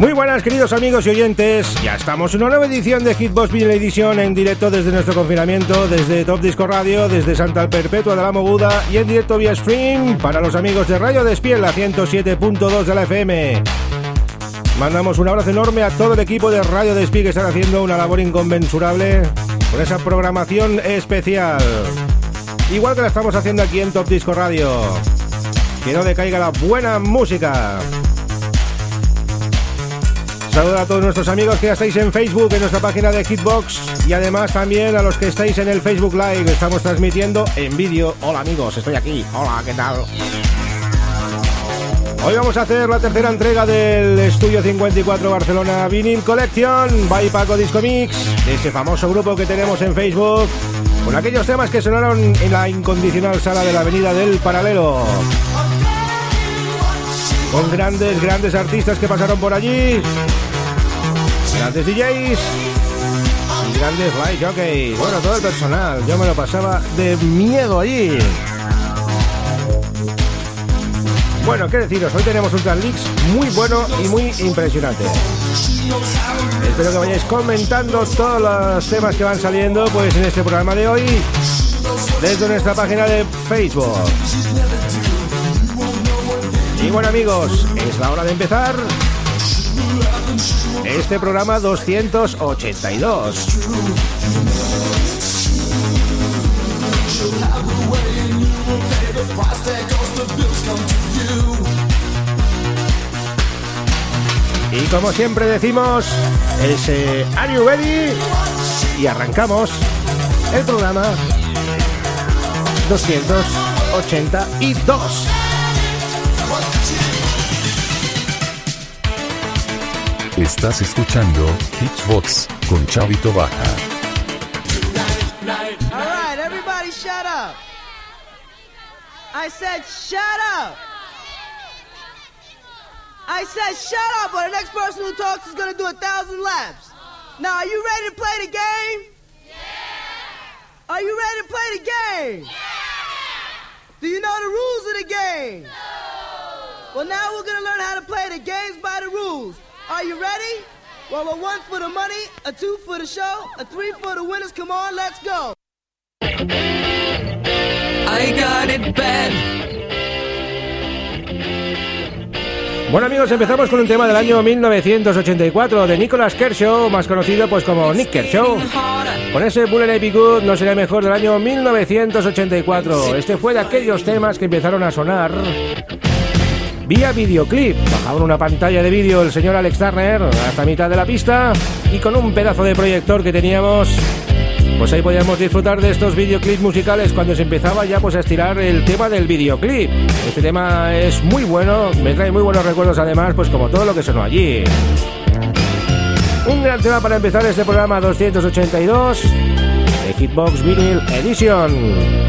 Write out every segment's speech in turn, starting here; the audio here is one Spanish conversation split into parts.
Muy buenas queridos amigos y oyentes, ya estamos en una nueva edición de Hitbox Vinyl Edition en directo desde nuestro confinamiento, desde Top Disco Radio, desde Santa Perpetua de la Moguda y en directo vía stream para los amigos de Radio Despiel, la 107.2 de la FM. Mandamos un abrazo enorme a todo el equipo de Radio Despiel que están haciendo una labor inconmensurable con esa programación especial. Igual que la estamos haciendo aquí en Top Disco Radio. Que no decaiga la buena música. Saludos a todos nuestros amigos que ya estáis en Facebook, en nuestra página de Hitbox y además también a los que estáis en el Facebook Live. Estamos transmitiendo en vídeo. Hola amigos, estoy aquí. Hola, ¿qué tal? Hoy vamos a hacer la tercera entrega del Estudio 54 Barcelona Vinyl Collection by Paco Disco Mix, de ese famoso grupo que tenemos en Facebook, con aquellos temas que sonaron en la incondicional sala de la Avenida del Paralelo. Con grandes, grandes artistas que pasaron por allí, grandes DJs y grandes light jockeys. Bueno, todo el personal. Yo me lo pasaba de miedo allí. Bueno, qué deciros, hoy tenemos un Leaks muy bueno y muy impresionante. Espero que vayáis comentando todos los temas que van saliendo pues en este programa de hoy desde nuestra página de Facebook. Y bueno amigos, es la hora de empezar este programa 282. Y como siempre decimos, ese Are you ready? Y arrancamos el programa 282. Estás escuchando Hitchbox con Chavito Baja. Alright, everybody shut up. I said shut up. I said shut up, or the next person who talks is gonna do a thousand laps. Now, are you ready to play the game? Yeah. Are you ready to play the game? Yeah. Do you know the rules of the game? No. Well, now we're gonna learn how to play the games by the rules. Are you ready? Well, a one for the money, a two for the show, a three for the winners. Come on, let's go. I got it bad. Bueno amigos, empezamos con un tema del año 1984 de Nicolas Kershaw, más conocido pues como Nick Kershaw. Con ese Bullet Epic Good no sería mejor del año 1984. Este fue de aquellos temas que empezaron a sonar vía videoclip. Bajaba en una pantalla de vídeo el señor Alex Turner hasta mitad de la pista y con un pedazo de proyector que teníamos, pues ahí podíamos disfrutar de estos videoclips musicales cuando se empezaba ya pues a estirar el tema del videoclip. Este tema es muy bueno, me trae muy buenos recuerdos además, pues como todo lo que sonó allí. Un gran tema para empezar este programa 282 de Hitbox Vinyl Edition.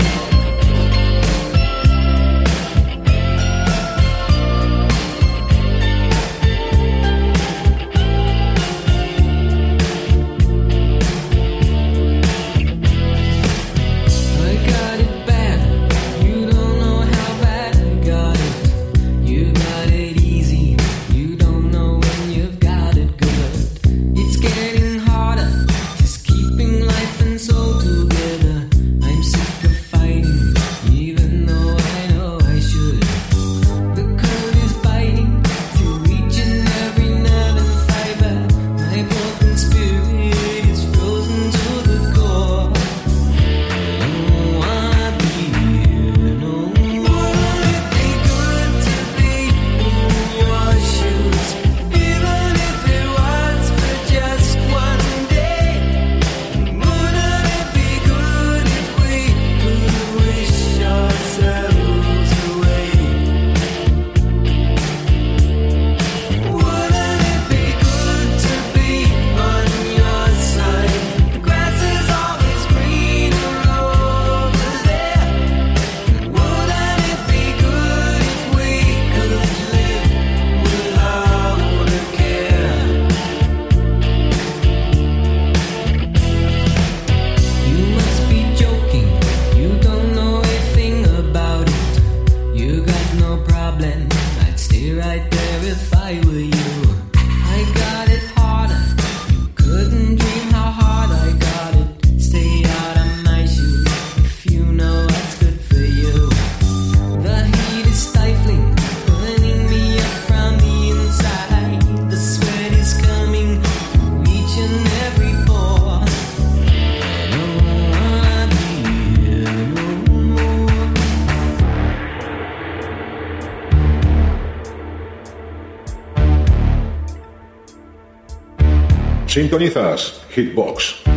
Sintonizas Hitbox.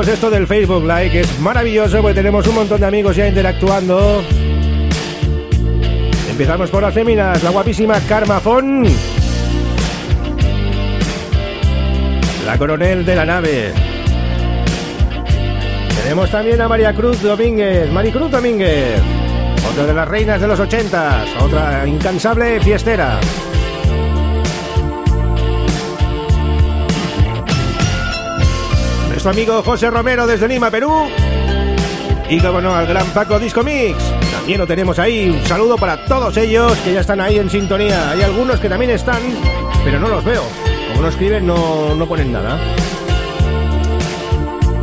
Amigos, esto del Facebook Like es maravilloso porque tenemos un montón de amigos ya interactuando. Empezamos por las féminas, la guapísima Carmafón. La coronel de la nave. Tenemos también a María Cruz Domínguez, Maricruz Domínguez. Otra de las reinas de los ochentas, otra incansable fiestera. Nuestro amigo José Romero desde Lima, Perú. Y como no, al gran Paco Disco Mix. También lo tenemos ahí. Un saludo para todos ellos que ya están ahí en sintonía. Hay algunos que también están, pero no los veo. Como no escriben, no, no ponen nada.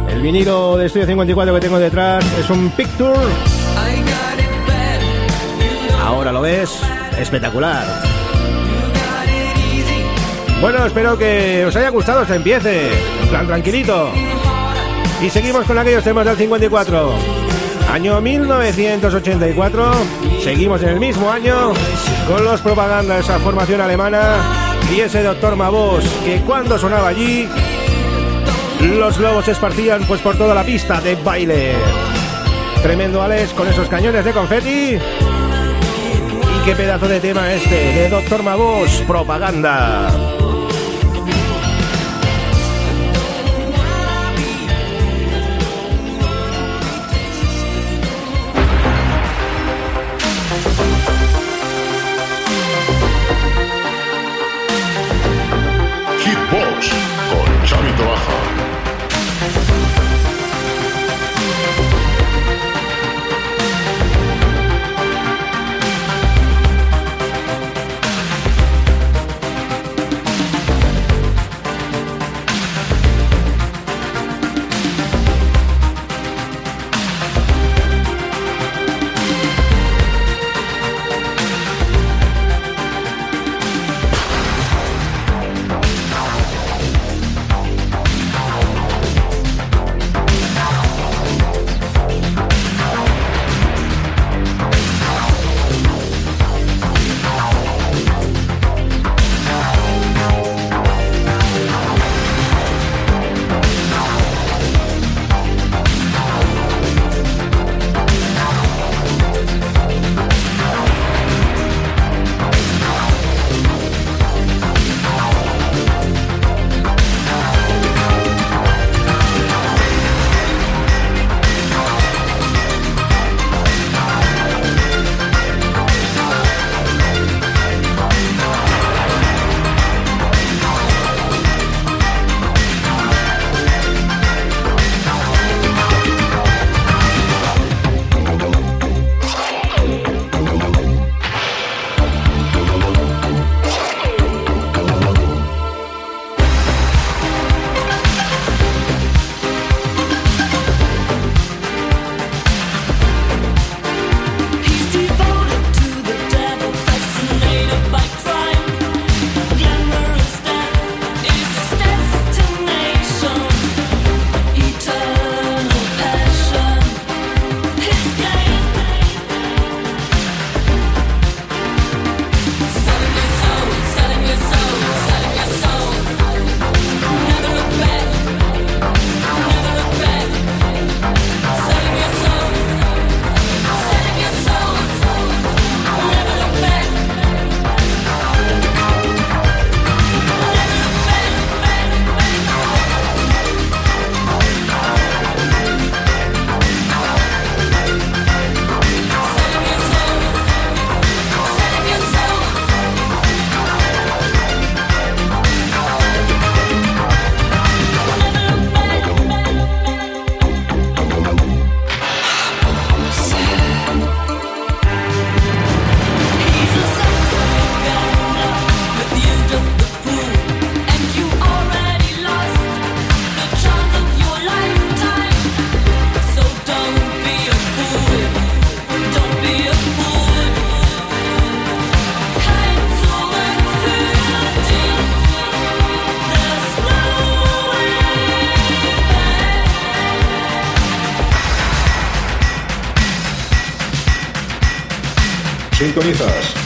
El vinilo de Estudio 54 que tengo detrás es un Picture. Ahora lo ves, espectacular. Bueno, espero que os haya gustado este empiece. Plan tranquilito. Y seguimos con aquellos temas del 54. Año 1984. Seguimos en el mismo año con los propagandas, esa formación alemana y ese doctor Mabos que cuando sonaba allí los globos se esparcían pues por toda la pista de baile. Tremendo Alex con esos cañones de confeti. Y qué pedazo de tema este de Doctor Mabos, propaganda. Doha. Sintonizas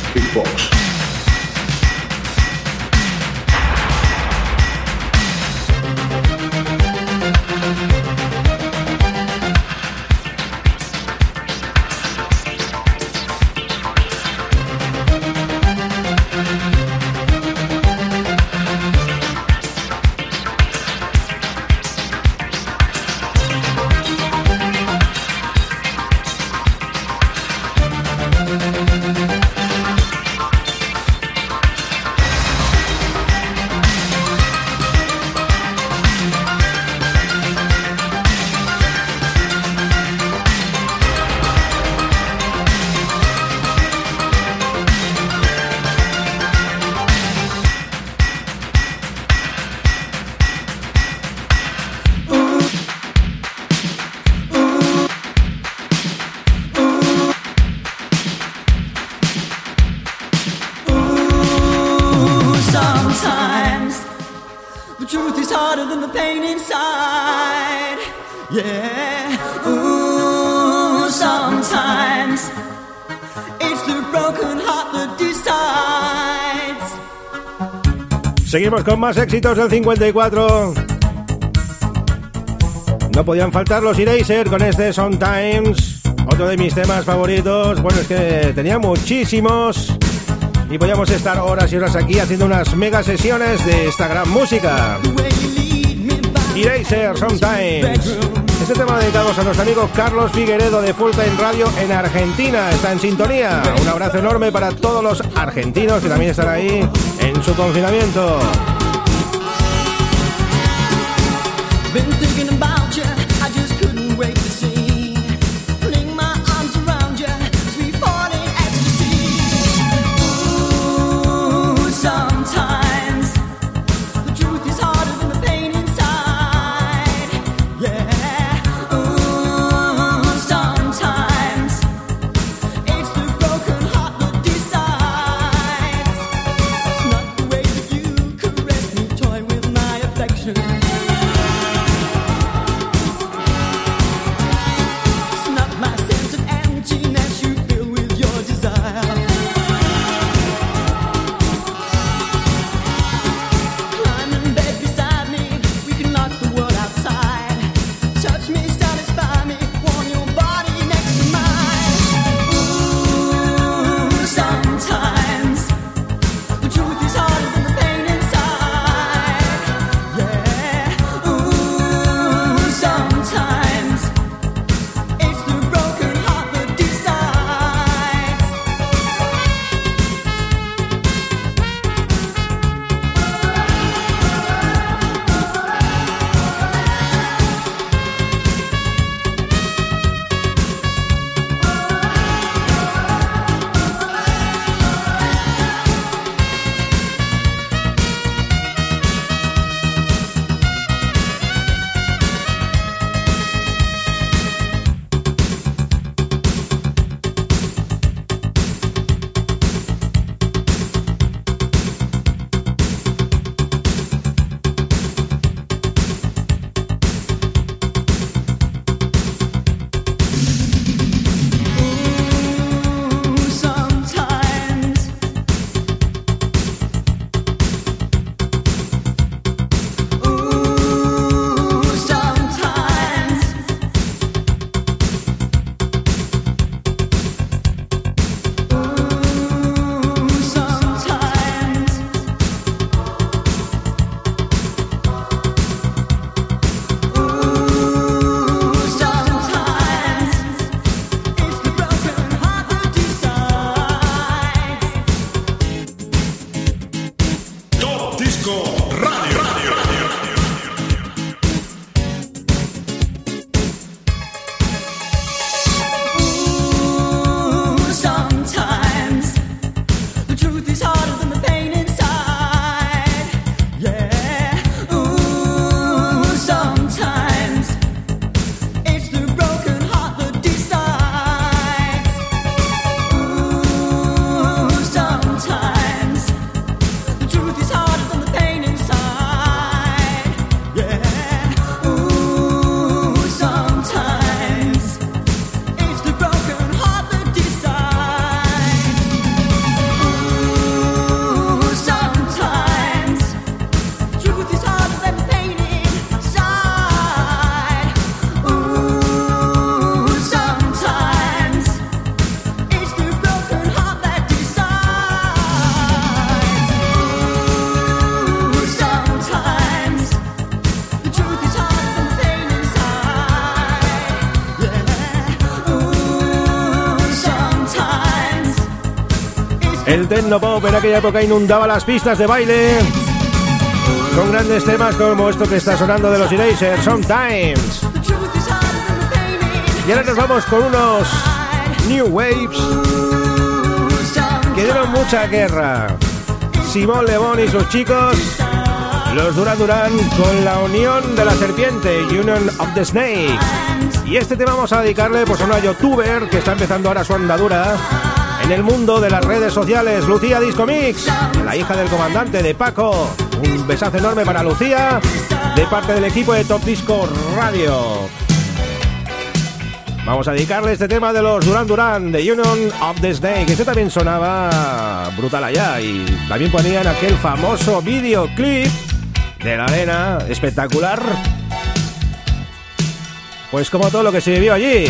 Seguimos con más éxitos del 54. No podían faltar los Eraser con este Sometimes, otro de mis temas favoritos. Bueno, es que tenía muchísimos y podíamos estar horas y horas aquí haciendo unas mega sesiones de esta gran música. Eraser Sometimes. Este tema dedicado a nuestro amigo Carlos Figueredo de Full Time Radio en Argentina. Está en sintonía. Un abrazo enorme para todos los argentinos que también están ahí en su confinamiento. El techno pop en aquella época inundaba las pistas de baile con grandes temas como esto que está sonando de los Erasers, Sometimes. Y ahora nos vamos con unos New Waves que dieron mucha guerra. Simón Lebón y sus chicos, los Duran Duran con la unión de la serpiente, Union of the Snake. Y este tema vamos a dedicarle pues, a una youtuber que está empezando ahora su andadura en el mundo de las redes sociales, Lucía Disco Mix, la hija del comandante de Paco. Un besazo enorme para Lucía de parte del equipo de Top Disco Radio. Vamos a dedicarle este tema de los Duran Duran, de Union of the Snake. Este también sonaba brutal allá y también ponían aquel famoso videoclip de la arena espectacular. Pues como todo lo que se vivió allí.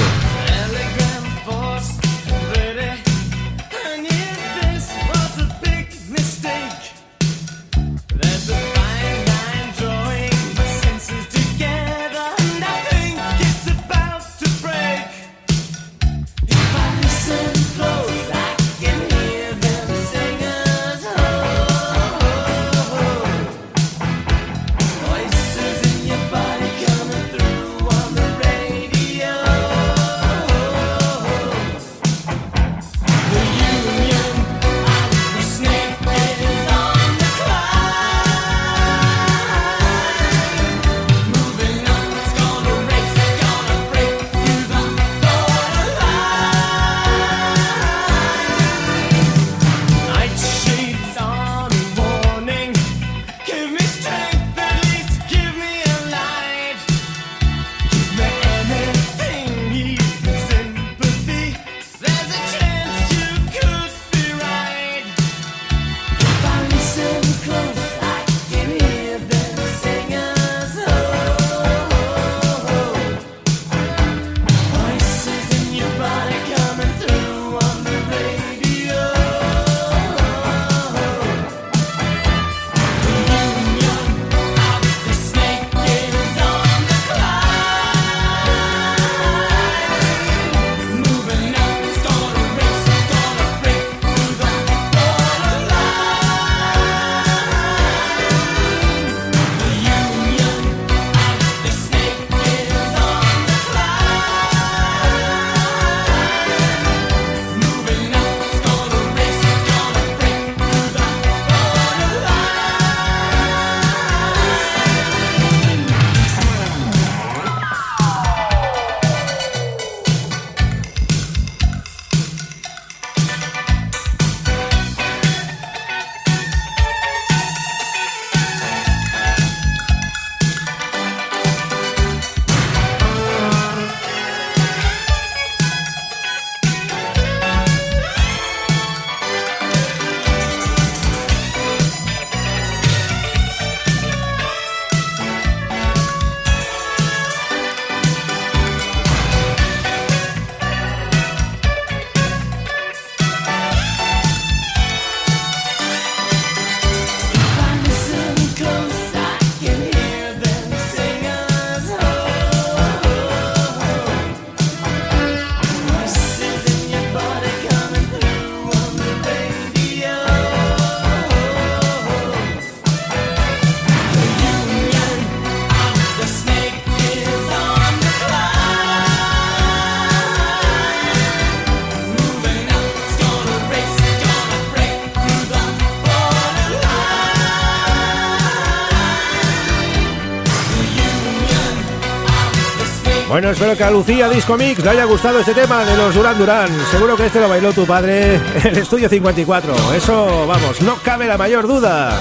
Bueno, espero que a Lucía Disco Mix le haya gustado este tema de los Duran Duran. Seguro que este lo bailó tu padre en el estudio 54. Eso, vamos, no cabe la mayor duda.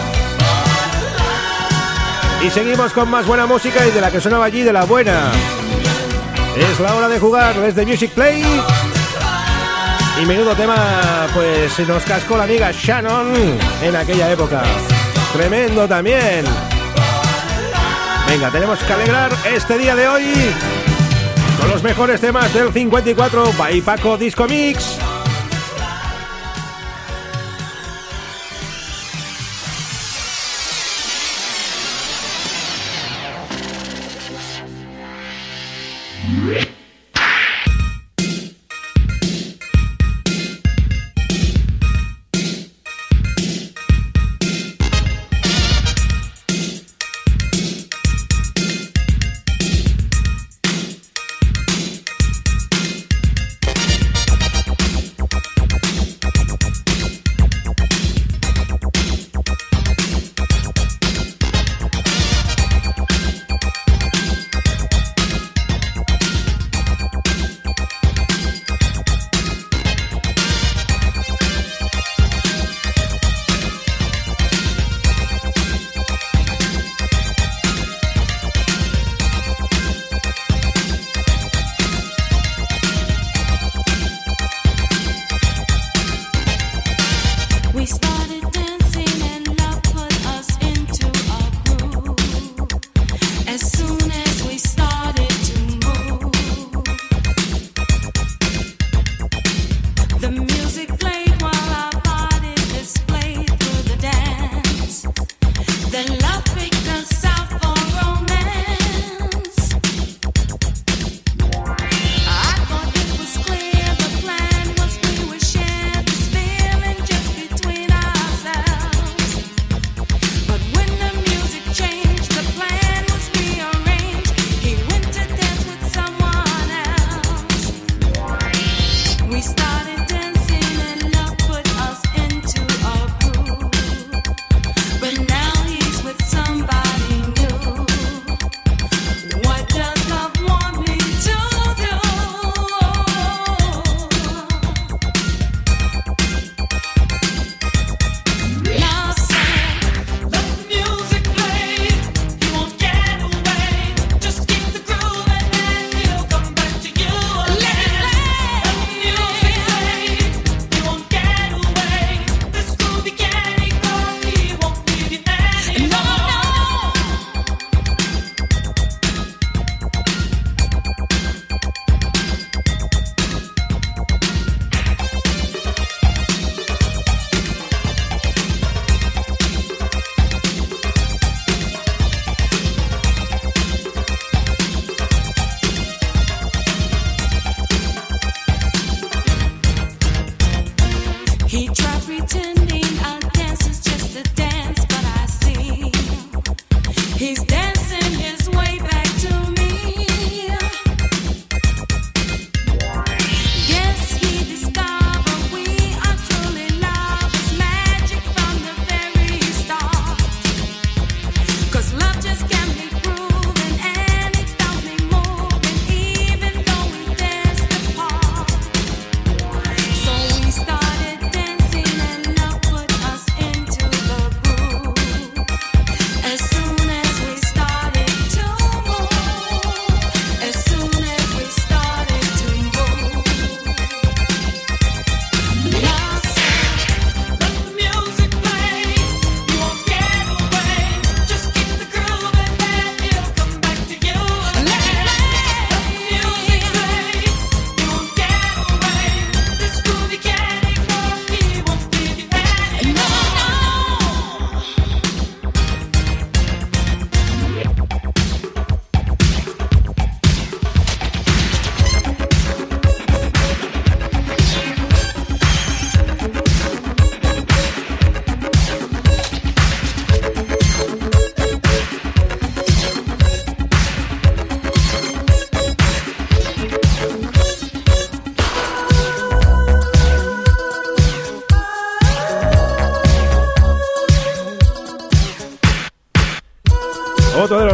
Y seguimos con más buena música y de la que sonaba allí de la buena. Es la hora de jugar desde Music Play. Y menudo tema, pues nos cascó la amiga Shannon en aquella época. Tremendo también. Venga, tenemos que alegrar este día de hoy con los mejores temas del 54 by Paco Disco Mix.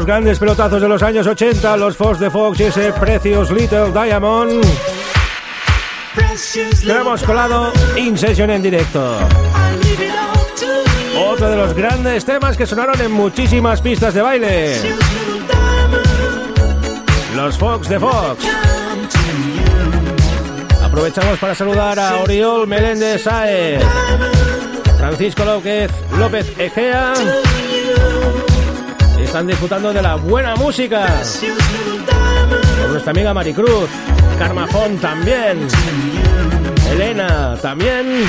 Los grandes pelotazos de los años 80, los Fox de Fox y ese Precious Little Diamond. Que hemos colado In Session en directo. Otro de los grandes temas que sonaron en muchísimas pistas de baile. Los Fox de Fox. Aprovechamos para saludar a Oriol Meléndez Saez, Francisco López, López Egea. Están disfrutando de la buena música. Con nuestra amiga Maricruz, Carmafón también. Elena también.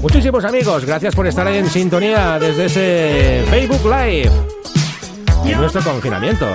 Muchísimos amigos, gracias por estar en sintonía desde ese Facebook Live. En nuestro confinamiento.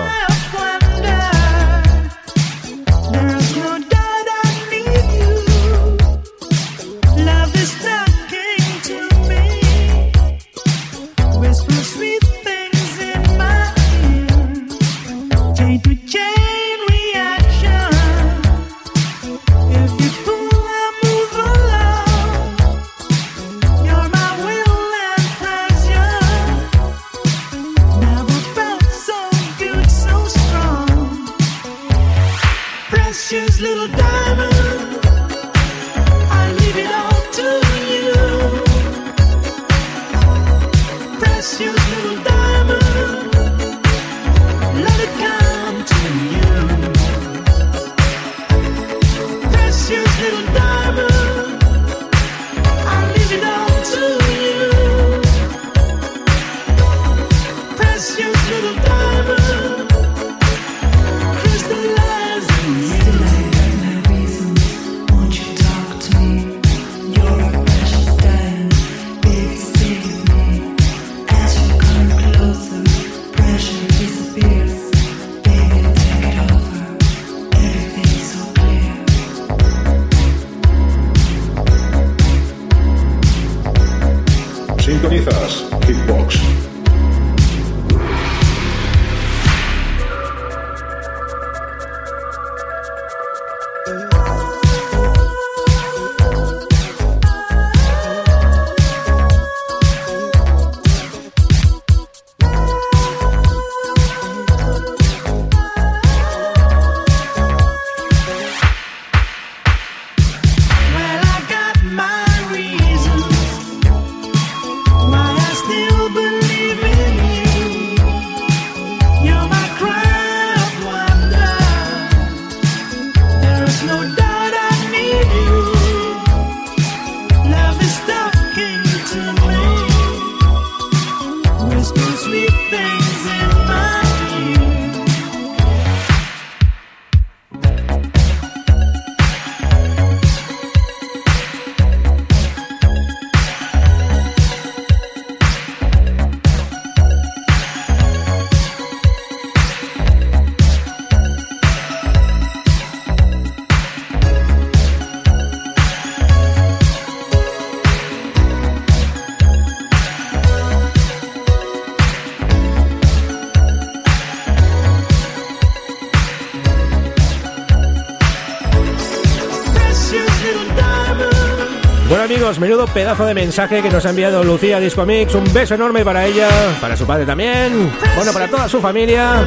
Menudo pedazo de mensaje que nos ha enviado Lucía Disco Mix. Un beso enorme para ella, para su padre también, bueno, para toda su familia.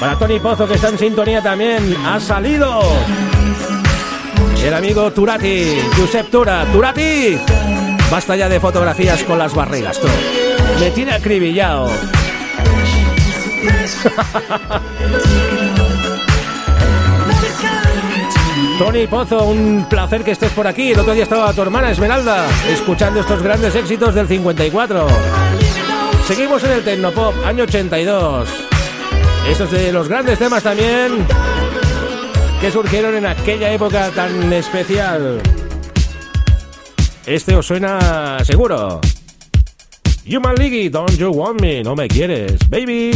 Para Tony Pozo que está en sintonía también. Ha salido el amigo Turati, Josep Tura. Turati, basta ya de fotografías con las barrigas, tú. Me tiene acribillado. Tony Pozo, un placer que estés por aquí. El otro día estaba tu hermana Esmeralda escuchando estos grandes éxitos del 54. Seguimos en el Tecnopop, año 82. Estos de los grandes temas también que surgieron en aquella época tan especial. Este os suena seguro. Human League, don't you want me? No me quieres, baby.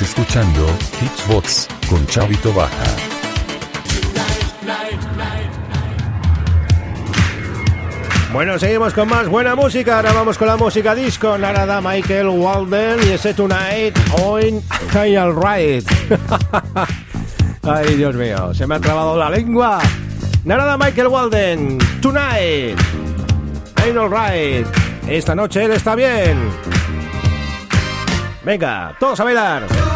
Escuchando Hitsbox con Chavito Baja. Bueno, seguimos con más buena música. Ahora vamos con la música disco. Narada Michael Walden y ese Tonight on Hey Alright. Ay, Dios mío, se me ha trabado la lengua. Narada Michael Walden, Tonight. Ain't alright. Esta noche él está bien. Venga, todos a bailar.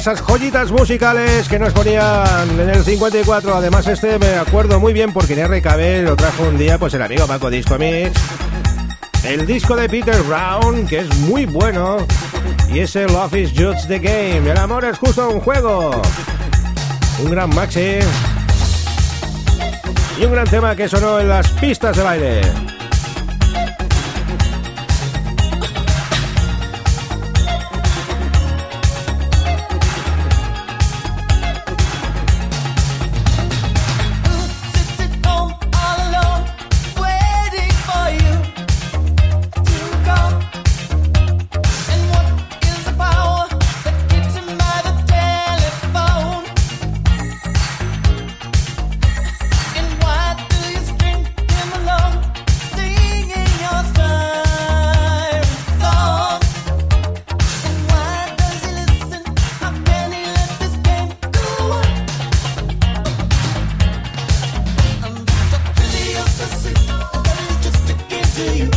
Esas joyitas musicales que nos ponían en el 54. Además, este me acuerdo muy bien porque en RKB lo trajo un día pues el amigo Paco Disco Mix. El disco de Peter Brown, que es muy bueno. Y ese Love is Just the Game. El amor es justo un juego. Un gran maxi. Y un gran tema que sonó en las pistas de baile. to you.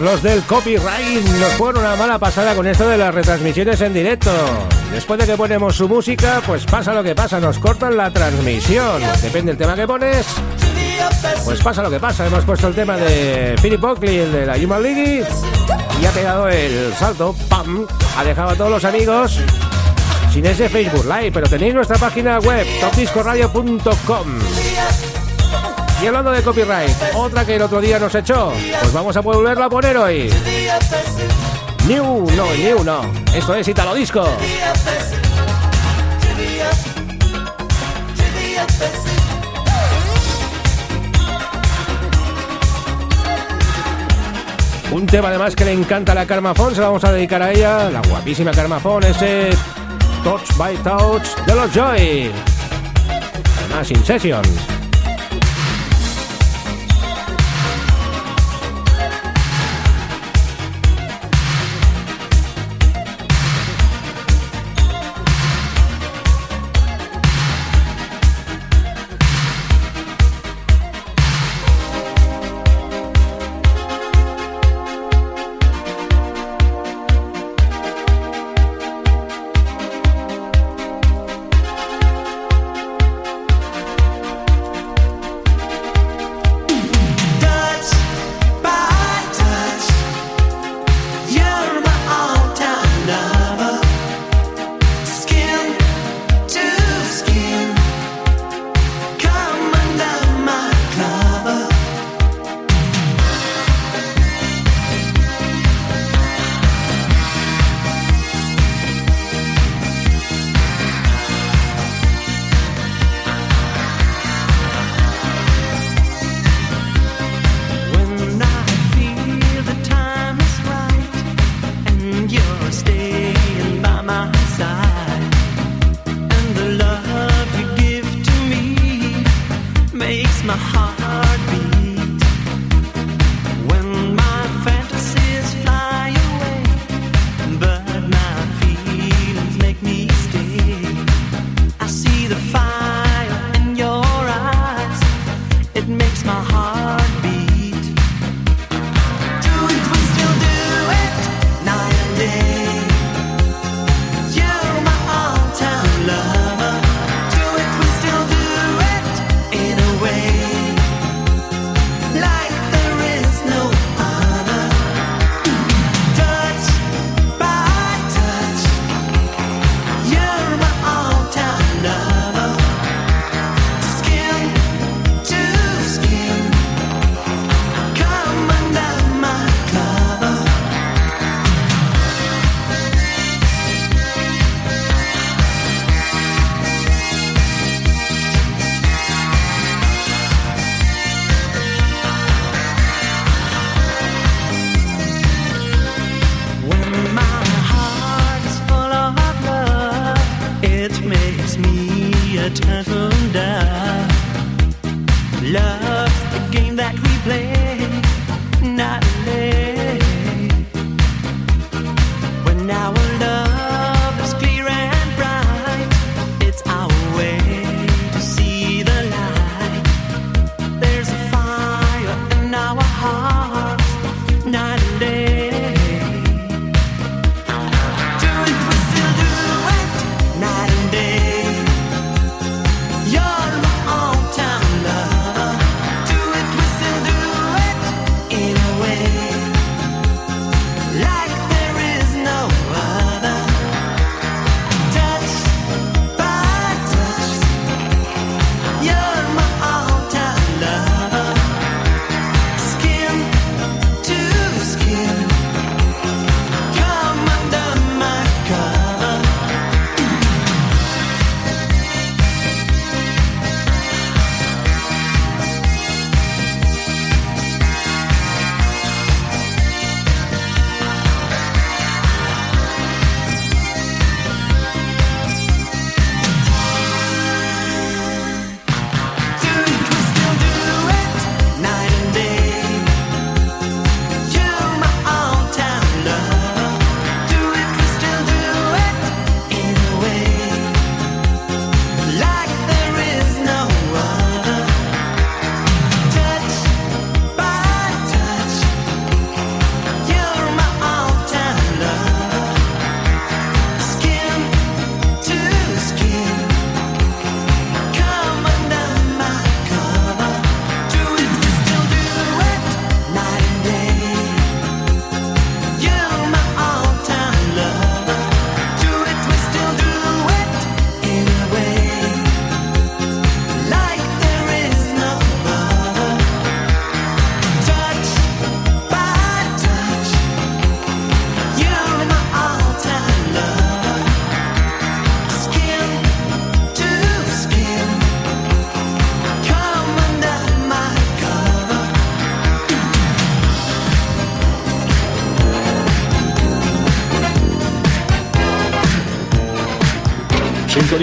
Los del copyright nos fueron una mala pasada con esto de las retransmisiones en directo. Después de que ponemos su música, pues pasa lo que pasa, nos cortan la transmisión. Depende del tema que pones, pues pasa lo que pasa. Hemos puesto el tema de Philip Oakley, el de la Human League, y ha pegado el salto, ¡pam! Ha dejado a todos los amigos sin ese Facebook Live, pero tenéis nuestra página web, topdiscoradio.com. Y hablando de copyright, otra que el otro día nos echó, pues vamos a volverla a poner hoy. New, no, New no. Esto es Italo Disco. Un tema además que le encanta a la Carmafón, se lo vamos a dedicar a ella, la guapísima Carmafón, ese Touch by Touch de los Joy. Además, In Session.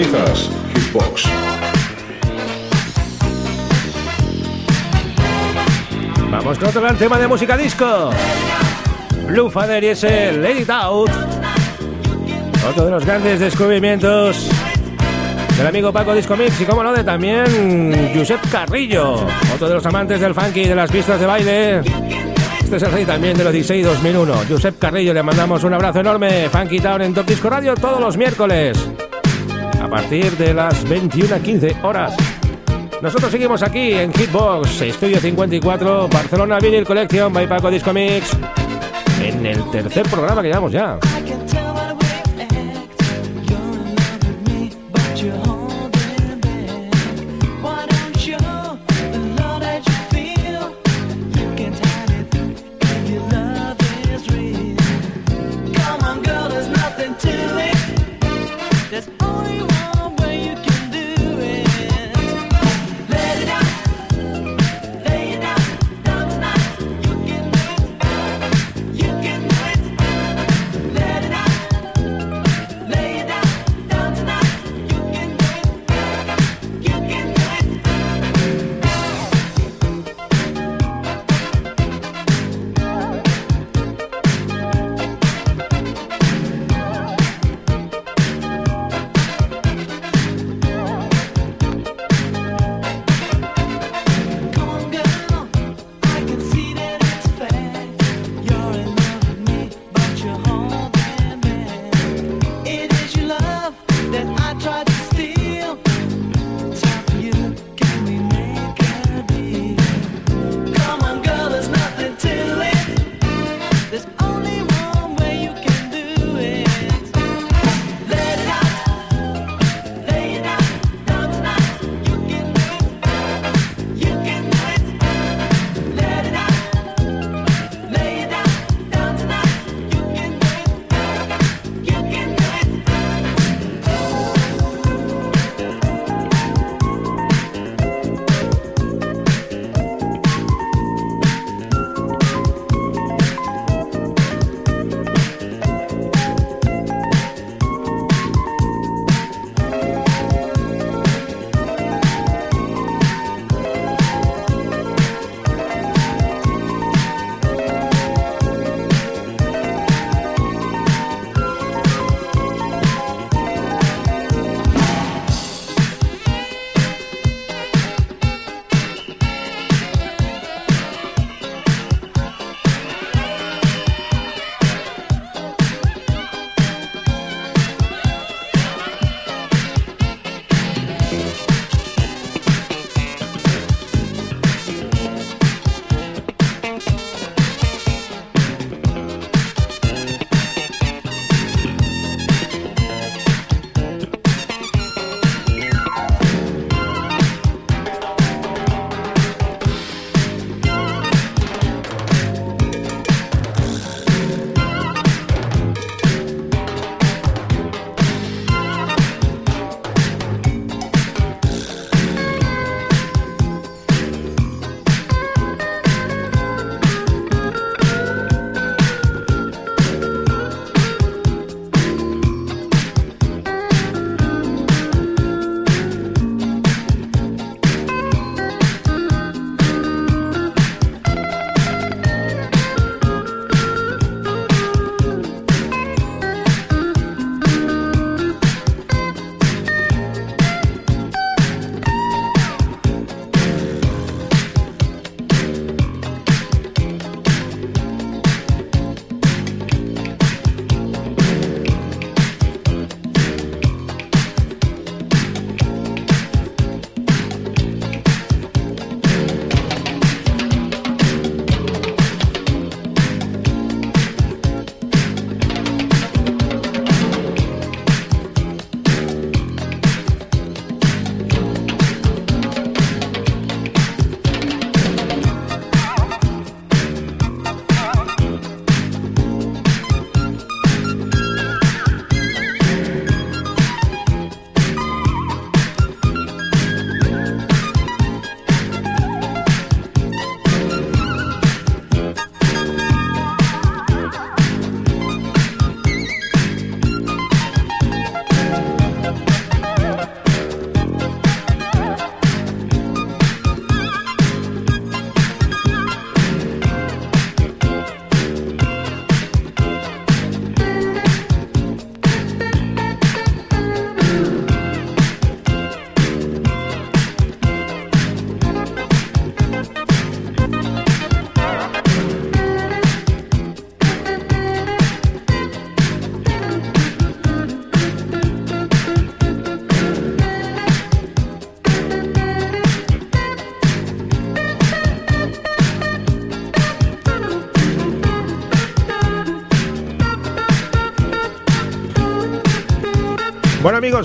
Hitbox. Vamos con otro gran tema de música disco. Blue Father y ese Let It Out. Otro de los grandes descubrimientos del amigo Paco Disco Mix y como no de también Josep Carrillo, otro de los amantes del funky de las pistas de baile. Este es el rey también de los 16 2001. Josep Carrillo, le mandamos un abrazo enorme. Funky Town en Top Disco Radio todos los miércoles. Partir de las 21.15 horas. Nosotros seguimos aquí en Hitbox, Estudio 54, Barcelona Vinyl Collection by Paco Disco Mix. En el tercer programa que llevamos ya.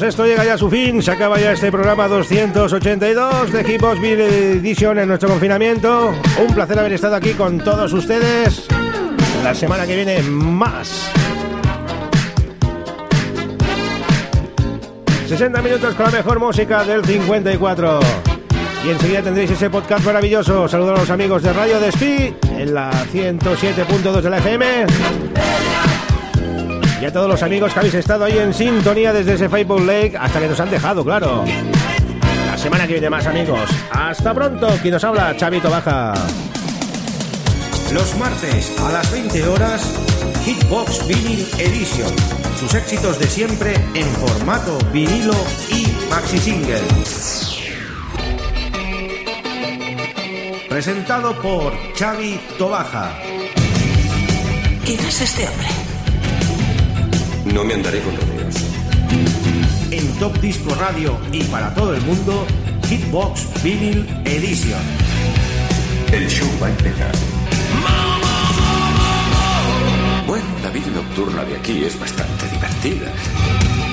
Esto llega ya a su fin, se acaba ya este programa 282 de Equipos Bill Edition en nuestro confinamiento. Un placer haber estado aquí con todos ustedes. La semana que viene más. 60 minutos con la mejor música del 54. Y enseguida tendréis ese podcast maravilloso. Saludos a los amigos de Radio Despí en la 107.2 de la FM. Y a todos los amigos que habéis estado ahí en sintonía desde ese Facebook Lake hasta que nos han dejado, claro. La semana que viene más, amigos. Hasta pronto. Quien nos habla, Chavito Baja. Los martes a las 20 horas, Hitbox Vinyl Edition. Sus éxitos de siempre en formato vinilo y maxi single. Presentado por Xavi Tobaja. ¿Quién es este hombre? No me andaré con rodeos. En Top Disco Radio y para todo el mundo, Hitbox Vinyl Edition. El show va a empezar. Bueno, la vida nocturna de aquí es bastante divertida.